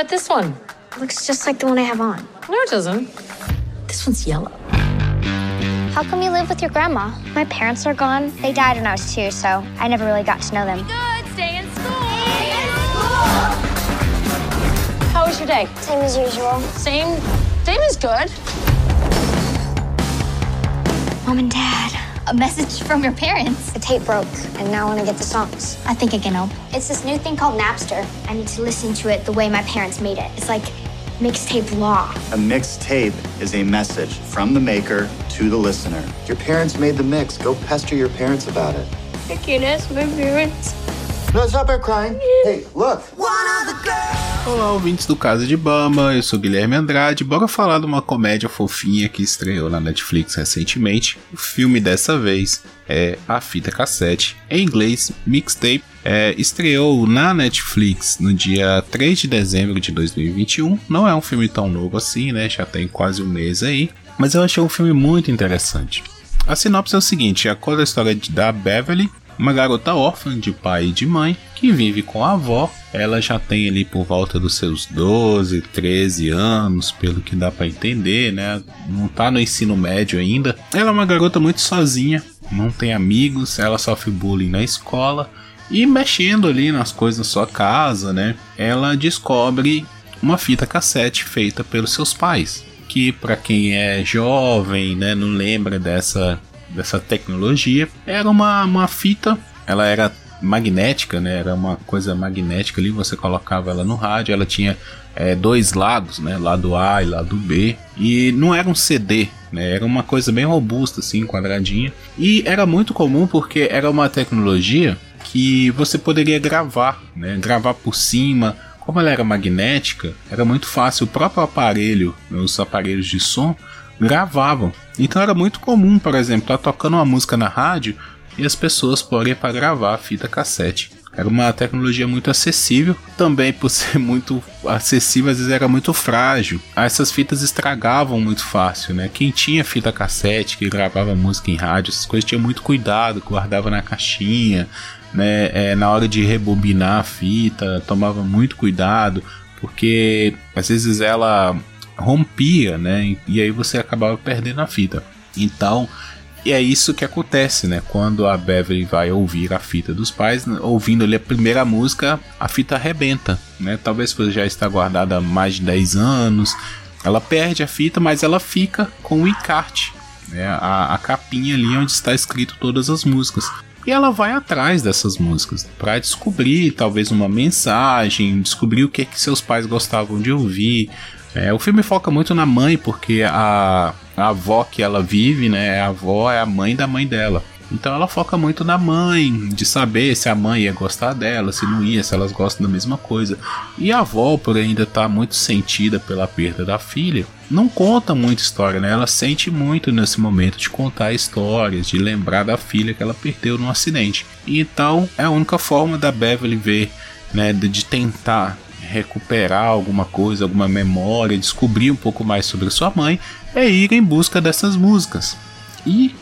about this one? Looks just like the one I have on. No, it doesn't. This one's yellow. How come you live with your grandma? My parents are gone. They died when I was two, so I never really got to know them. Good, stay in school. How was your day? Same as usual. Same, same as good. Mom and Dad. A message from your parents. The tape broke, and now I want to get the songs. I think I can help. It's this new thing called Napster. I need to listen to it the way my parents made it. It's like mixtape law. A mixtape is a message from the maker to the listener. Your parents made the mix. Go pester your parents about it. I can't ask my parents. No, stop her crying. Hey, look. Olá, ouvintes do Casa de Bama, eu sou Guilherme Andrade. Bora falar de uma comédia fofinha que estreou na Netflix recentemente. O filme dessa vez é A Fita Cassete, em inglês, Mixtape. É, estreou na Netflix no dia 3 de dezembro de 2021. Não é um filme tão novo assim, né? Já tem quase um mês aí. Mas eu achei um filme muito interessante. A sinopse é o seguinte: a conta a história da Beverly, uma garota órfã de pai e de mãe que vive com a avó. Ela já tem ali por volta dos seus 12, 13 anos, pelo que dá pra entender, né? Não tá no ensino médio ainda. Ela é uma garota muito sozinha, não tem amigos, ela sofre bullying na escola e mexendo ali nas coisas da sua casa, né? Ela descobre uma fita cassete feita pelos seus pais, que para quem é jovem, né, não lembra dessa dessa tecnologia, era uma, uma fita, ela era magnética, né? Era uma coisa magnética ali, você colocava ela no rádio, ela tinha é, dois lados, né? Lado A e lado B, e não era um CD, né? Era uma coisa bem robusta, assim, quadradinha, e era muito comum porque era uma tecnologia que você poderia gravar, né? Gravar por cima. Como ela era magnética, era muito fácil. O próprio aparelho, né, os aparelhos de som, gravavam. Então era muito comum, por exemplo, estar tocando uma música na rádio e as pessoas porem para gravar a fita cassete. Era uma tecnologia muito acessível, também por ser muito acessível, às vezes era muito frágil. Essas fitas estragavam muito fácil, né? Quem tinha fita cassete, que gravava música em rádio, essas coisas tinha muito cuidado, guardava na caixinha, né? É, na hora de rebobinar a fita, tomava muito cuidado, porque às vezes ela rompia, né? E aí você acabava perdendo a fita. Então, é isso que acontece, né? Quando a Beverly vai ouvir a fita dos pais, né, ouvindo ali a primeira música, a fita arrebenta, né? Talvez por já está guardada há mais de 10 anos. Ela perde a fita, mas ela fica com o encarte, né? A, a capinha ali onde está escrito todas as músicas. E ela vai atrás dessas músicas para descobrir talvez uma mensagem, descobrir o que, que seus pais gostavam de ouvir. É, o filme foca muito na mãe, porque a, a avó que ela vive, né? A avó é a mãe da mãe dela. Então ela foca muito na mãe, de saber se a mãe ia gostar dela, se não ia, se elas gostam da mesma coisa. E a avó, por ainda estar muito sentida pela perda da filha, não conta muita história, né? Ela sente muito nesse momento de contar histórias, de lembrar da filha que ela perdeu num acidente. E então é a única forma da Beverly ver, né, de tentar recuperar alguma coisa, alguma memória, descobrir um pouco mais sobre sua mãe, é ir em busca dessas músicas. E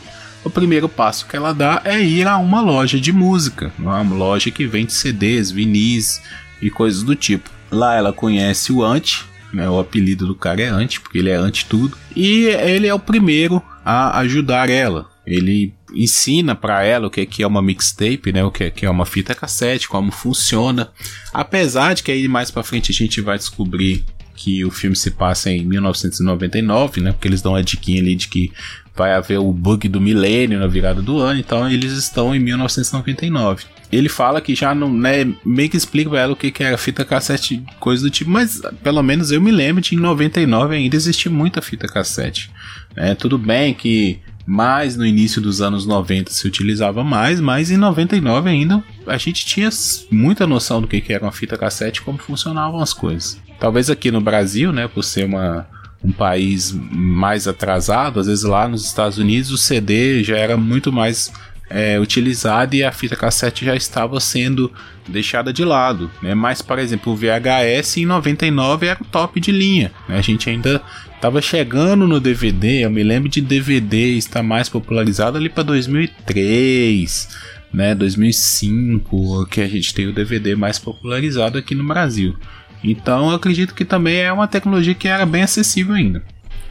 o primeiro passo que ela dá é ir a uma loja de música, uma loja que vende CDs, vinis e coisas do tipo. Lá ela conhece o Ant, né, o apelido do cara é Ant, porque ele é Ant tudo, e ele é o primeiro a ajudar ela. Ele ensina para ela o que é, que é uma mixtape, né, o que é, que é uma fita cassete, como funciona. Apesar de que aí mais para frente a gente vai descobrir que o filme se passa em 1999, né, porque eles dão uma diquinha ali de que vai haver o bug do milênio na virada do ano, então eles estão em 1999. Ele fala que já não, né, meio que explica pra ela o que, que é a fita cassete, coisa do tipo, mas pelo menos eu me lembro de em 99 ainda existia muita fita cassete. Né? Tudo bem que mais no início dos anos 90 se utilizava mais, mas em 99 ainda a gente tinha muita noção do que, era uma fita cassete e como funcionavam as coisas. Talvez aqui no Brasil, né, por ser uma, um país mais atrasado, às vezes lá nos Estados Unidos o CD já era muito mais é, utilizado e a fita cassete já estava sendo deixada de lado. Né? Mas, por exemplo, o VHS em 99 era o top de linha. Né? A gente ainda estava chegando no DVD. Eu me lembro de DVD estar mais popularizado ali para 2003, né? 2005, que a gente tem o DVD mais popularizado aqui no Brasil. Então eu acredito que também é uma tecnologia que era bem acessível ainda.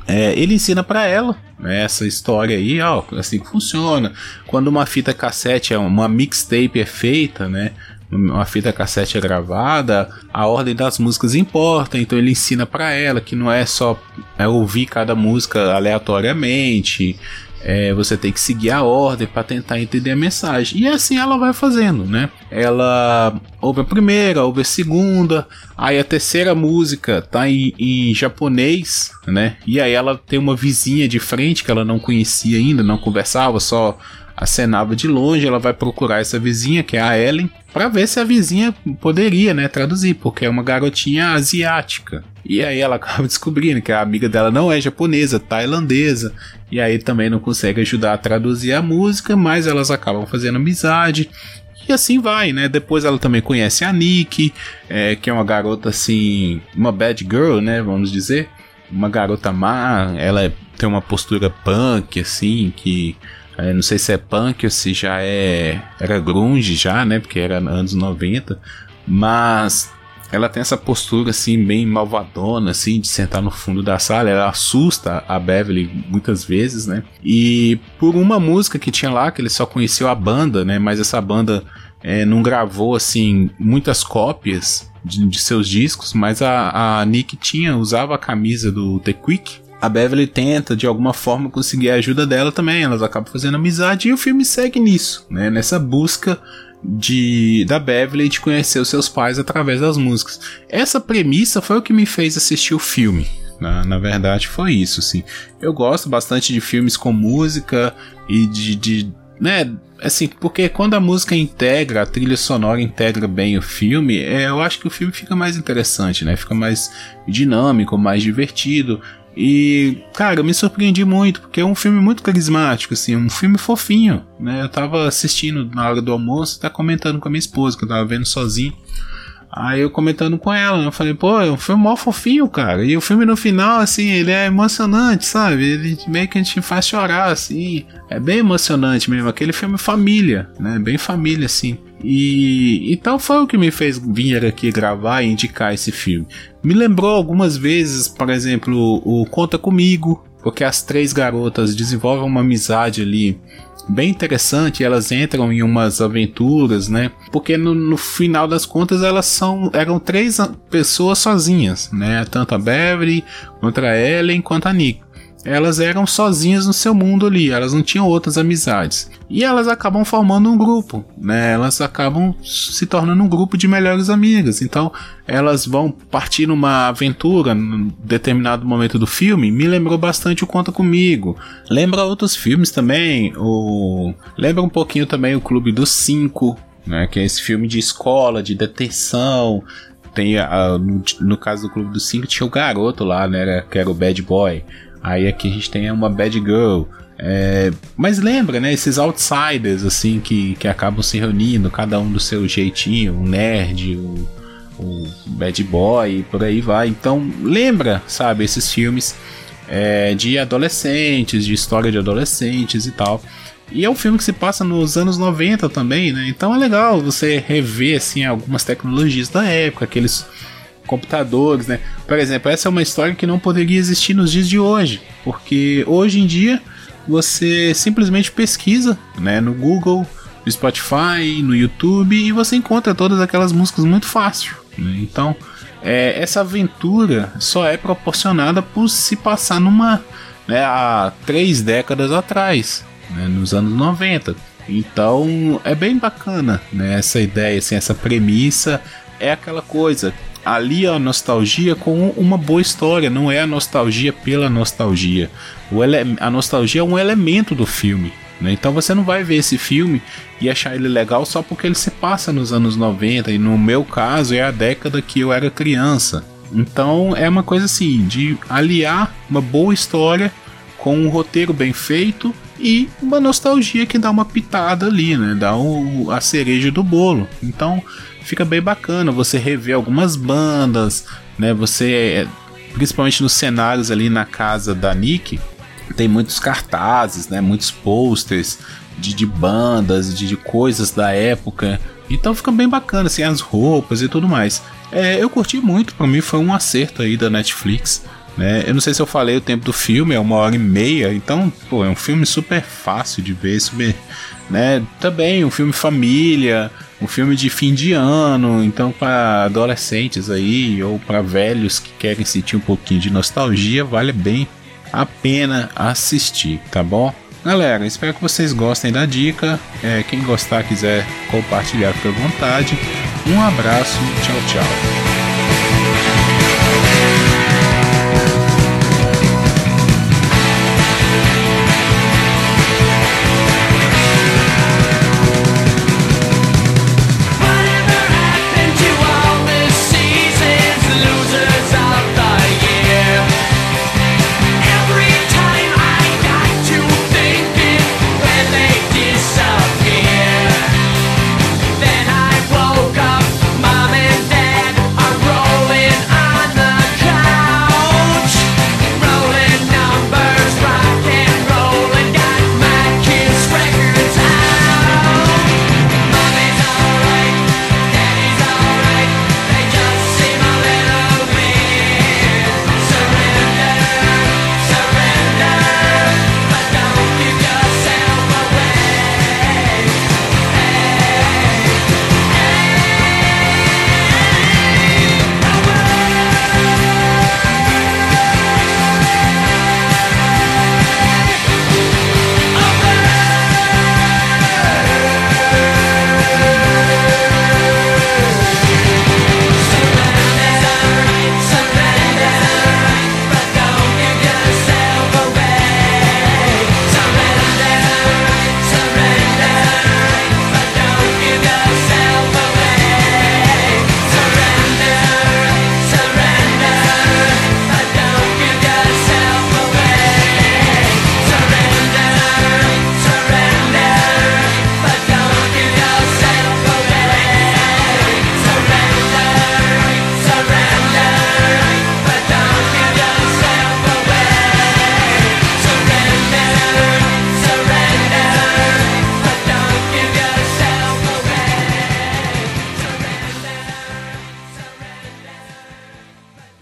É, ele ensina para ela né, essa história aí, ó, assim que funciona. Quando uma fita cassete, é uma mixtape é feita, né? Uma fita cassete é gravada, a ordem das músicas importa, então ele ensina para ela que não é só é ouvir cada música aleatoriamente, é, você tem que seguir a ordem para tentar entender a mensagem. E assim ela vai fazendo, né? Ela ouve a primeira, ouve a segunda, aí a terceira música tá em, em, japonês, né? E aí ela tem uma vizinha de frente que ela não conhecia ainda, não conversava, só acenava de longe. Ela vai procurar essa vizinha, que é a Ellen, para ver se a vizinha poderia, né, traduzir, porque é uma garotinha asiática. E aí ela acaba descobrindo que a amiga dela não é japonesa, tailandesa, e aí também não consegue ajudar a traduzir a música, mas elas acabam fazendo amizade. E assim vai, né? Depois ela também conhece a Nick, é, que é uma garota assim, uma bad girl, né? Vamos dizer. Uma garota má, ela é, tem uma postura punk, assim, que é, não sei se é punk ou se já é. Era grunge já, né? Porque era anos 90. Mas ela tem essa postura assim, bem malvadona, assim, de sentar no fundo da sala. Ela assusta a Beverly muitas vezes, né? E por uma música que tinha lá, que ele só conheceu a banda, né? Mas essa banda é, não gravou, assim, muitas cópias de, de seus discos, mas a, a Nick tinha, usava a camisa do The Quick a Beverly tenta de alguma forma conseguir a ajuda dela também, elas acabam fazendo amizade e o filme segue nisso, né? Nessa busca de da Beverly de conhecer os seus pais através das músicas. Essa premissa foi o que me fez assistir o filme. Na, na verdade, foi isso, assim. Eu gosto bastante de filmes com música e de, de né, assim, porque quando a música integra, a trilha sonora integra bem o filme, é, eu acho que o filme fica mais interessante, né? Fica mais dinâmico, mais divertido. E, cara, eu me surpreendi muito, porque é um filme muito carismático, assim, um filme fofinho, né? Eu tava assistindo na hora do almoço, tá comentando com a minha esposa, que eu tava vendo sozinho. Aí eu comentando com ela, eu falei, pô, é um filme mó fofinho, cara. E o filme no final, assim, ele é emocionante, sabe? Ele meio que a gente faz chorar, assim. É bem emocionante mesmo, aquele filme família, né? Bem família, assim. E então foi o que me fez vir aqui gravar e indicar esse filme. Me lembrou algumas vezes, por exemplo, o Conta Comigo, porque as três garotas desenvolvem uma amizade ali bem interessante, elas entram em umas aventuras, né? Porque no, no, final das contas elas são eram três pessoas sozinhas, né? Tanto a Beverly, quanto a Ellen, quanto a Nick elas eram sozinhas no seu mundo ali, elas não tinham outras amizades. E elas acabam formando um grupo, né? Elas acabam se tornando um grupo de melhores amigas. Então, elas vão partir numa aventura em determinado momento do filme. Me lembrou bastante o Conta Comigo. Lembra outros filmes também. O... Lembra um pouquinho também o Clube dos Cinco, né? Que é esse filme de escola, de detenção. Tem, no, no, caso do Clube dos Cinco, tinha o garoto lá, né? Que era o Bad Boy. Aí aqui a gente tem uma bad girl. É, mas lembra, né? Esses outsiders, assim, que, que acabam se reunindo, cada um do seu jeitinho, o nerd, o bad boy, e por aí vai. Então, lembra, sabe, esses filmes é, de adolescentes, de história de adolescentes e tal. E é um filme que se passa nos anos 90 também, né? Então é legal você rever, assim, algumas tecnologias da época, aqueles computadores, né? Por exemplo, essa é uma história que não poderia existir nos dias de hoje, porque hoje em dia você simplesmente pesquisa, né, no Google, no Spotify, no YouTube e você encontra todas aquelas músicas muito fácil. Né? Então, é, essa aventura só é proporcionada por se passar numa né, há três décadas atrás, né, nos anos 90. Então é bem bacana né, essa ideia, assim, essa premissa é aquela coisa ali a nostalgia com uma boa história, não é a nostalgia pela nostalgia. O ele a nostalgia é um elemento do filme. Né? Então você não vai ver esse filme e achar ele legal só porque ele se passa nos anos 90 e no meu caso é a década que eu era criança. Então é uma coisa assim de aliar uma boa história com um roteiro bem feito e uma nostalgia que dá uma pitada ali, né? Dá o, a cereja do bolo. Então fica bem bacana você rever algumas bandas, né? Você, principalmente nos cenários ali na casa da Nick, tem muitos cartazes, né? Muitos posters de, de bandas, de, de coisas da época. Então fica bem bacana, assim, as roupas e tudo mais. É, eu curti muito, pra mim foi um acerto aí da Netflix. Né? Eu não sei se eu falei o tempo do filme, é uma hora e meia, então, pô, é um filme super fácil de ver, super, né? Também um filme família, um filme de fim de ano, então para adolescentes aí ou para velhos que querem sentir um pouquinho de nostalgia, vale bem a pena assistir, tá bom? Galera, espero que vocês gostem da dica. É, quem gostar quiser compartilhar, fica à vontade. Um abraço, tchau, tchau.